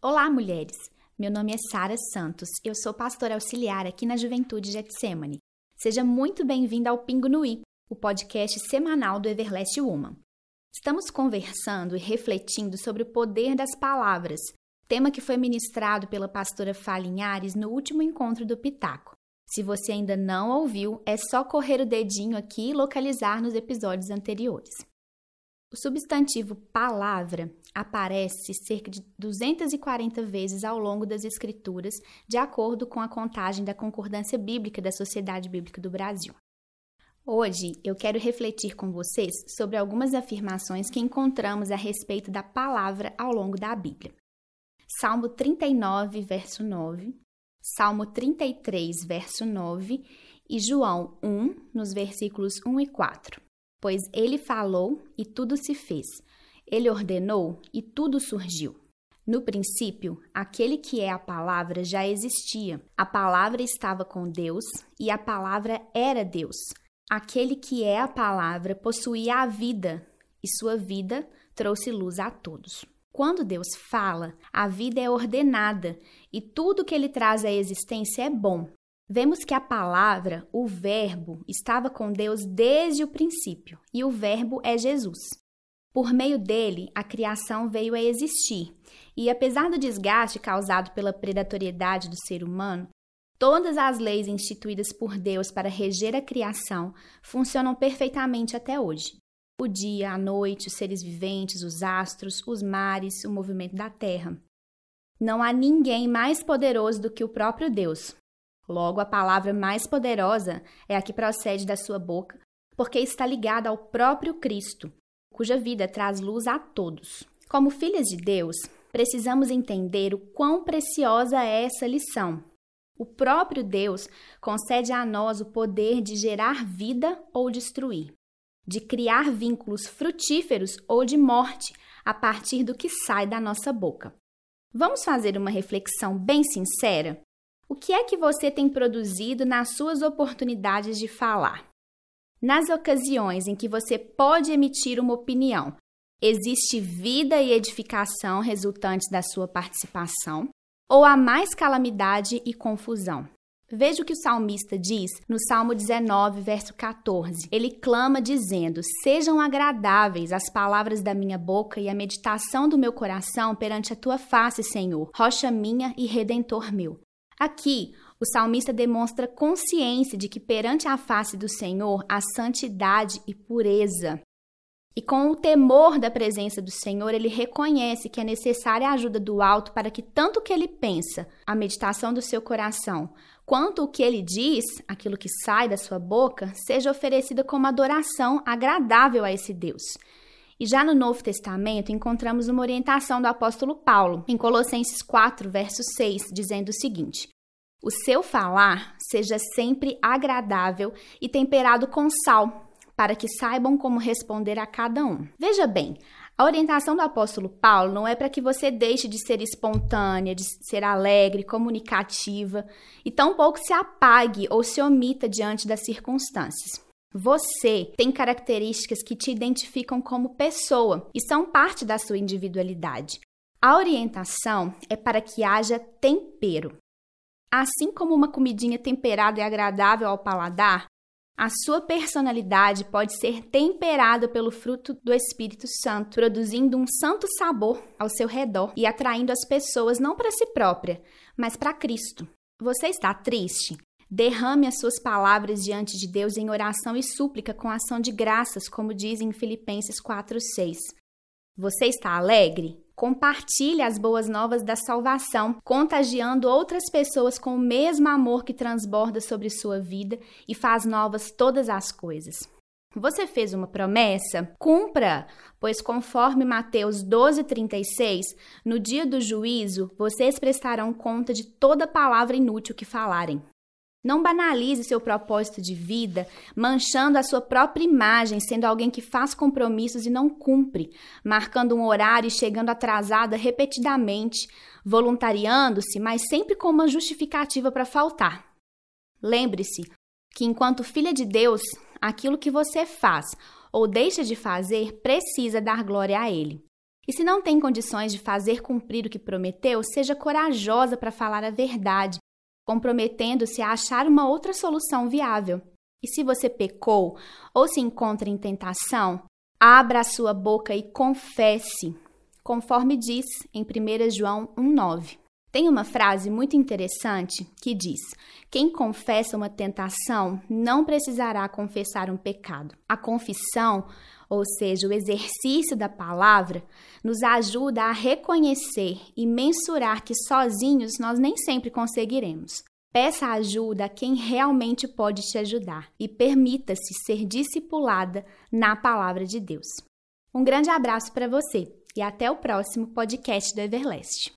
Olá, mulheres! Meu nome é Sara Santos, eu sou pastora auxiliar aqui na Juventude Getsemane. Seja muito bem-vinda ao Pingo no I, o podcast semanal do Everlast Woman. Estamos conversando e refletindo sobre o poder das palavras, tema que foi ministrado pela pastora Falinhares no último encontro do Pitaco. Se você ainda não ouviu, é só correr o dedinho aqui e localizar nos episódios anteriores. O substantivo palavra aparece cerca de 240 vezes ao longo das Escrituras, de acordo com a contagem da Concordância Bíblica da Sociedade Bíblica do Brasil. Hoje eu quero refletir com vocês sobre algumas afirmações que encontramos a respeito da palavra ao longo da Bíblia. Salmo 39, verso 9, Salmo 33, verso 9 e João 1, nos versículos 1 e 4 pois ele falou e tudo se fez. Ele ordenou e tudo surgiu. No princípio, aquele que é a palavra já existia. A palavra estava com Deus e a palavra era Deus. Aquele que é a palavra possuía a vida e sua vida trouxe luz a todos. Quando Deus fala, a vida é ordenada e tudo que ele traz à existência é bom. Vemos que a palavra, o Verbo, estava com Deus desde o princípio, e o Verbo é Jesus. Por meio dele, a criação veio a existir, e apesar do desgaste causado pela predatoriedade do ser humano, todas as leis instituídas por Deus para reger a criação funcionam perfeitamente até hoje. O dia, a noite, os seres viventes, os astros, os mares, o movimento da terra. Não há ninguém mais poderoso do que o próprio Deus, Logo, a palavra mais poderosa é a que procede da sua boca, porque está ligada ao próprio Cristo, cuja vida traz luz a todos. Como filhas de Deus, precisamos entender o quão preciosa é essa lição. O próprio Deus concede a nós o poder de gerar vida ou destruir, de criar vínculos frutíferos ou de morte a partir do que sai da nossa boca. Vamos fazer uma reflexão bem sincera? O que é que você tem produzido nas suas oportunidades de falar? Nas ocasiões em que você pode emitir uma opinião, existe vida e edificação resultantes da sua participação? Ou há mais calamidade e confusão? Veja o que o salmista diz no Salmo 19, verso 14. Ele clama dizendo: Sejam agradáveis as palavras da minha boca e a meditação do meu coração perante a tua face, Senhor, rocha minha e redentor meu. Aqui, o salmista demonstra consciência de que perante a face do Senhor há santidade e pureza. E com o temor da presença do Senhor, ele reconhece que é necessária a ajuda do alto para que tanto o que ele pensa, a meditação do seu coração, quanto o que ele diz, aquilo que sai da sua boca, seja oferecida como adoração agradável a esse Deus. E já no Novo Testamento encontramos uma orientação do apóstolo Paulo, em Colossenses 4, verso 6, dizendo o seguinte: O seu falar seja sempre agradável e temperado com sal, para que saibam como responder a cada um. Veja bem, a orientação do apóstolo Paulo não é para que você deixe de ser espontânea, de ser alegre, comunicativa, e tampouco se apague ou se omita diante das circunstâncias. Você tem características que te identificam como pessoa e são parte da sua individualidade. A orientação é para que haja tempero. Assim como uma comidinha temperada é agradável ao paladar, a sua personalidade pode ser temperada pelo fruto do Espírito Santo, produzindo um santo sabor ao seu redor e atraindo as pessoas não para si própria, mas para Cristo. Você está triste? Derrame as suas palavras diante de Deus em oração e súplica com ação de graças, como diz em Filipenses 4:6. Você está alegre? Compartilhe as boas novas da salvação, contagiando outras pessoas com o mesmo amor que transborda sobre sua vida e faz novas todas as coisas. Você fez uma promessa? Cumpra, pois conforme Mateus 12:36, no dia do juízo, vocês prestarão conta de toda palavra inútil que falarem. Não banalize seu propósito de vida, manchando a sua própria imagem, sendo alguém que faz compromissos e não cumpre, marcando um horário e chegando atrasada repetidamente, voluntariando-se, mas sempre com uma justificativa para faltar. Lembre-se que, enquanto filha de Deus, aquilo que você faz ou deixa de fazer precisa dar glória a Ele. E se não tem condições de fazer cumprir o que prometeu, seja corajosa para falar a verdade, comprometendo-se a achar uma outra solução viável. E se você pecou ou se encontra em tentação, abra a sua boca e confesse, conforme diz em 1 João 1,9. Tem uma frase muito interessante que diz: Quem confessa uma tentação não precisará confessar um pecado. A confissão ou seja, o exercício da palavra, nos ajuda a reconhecer e mensurar que sozinhos nós nem sempre conseguiremos. Peça ajuda a quem realmente pode te ajudar e permita-se ser discipulada na palavra de Deus. Um grande abraço para você e até o próximo podcast do Everlast.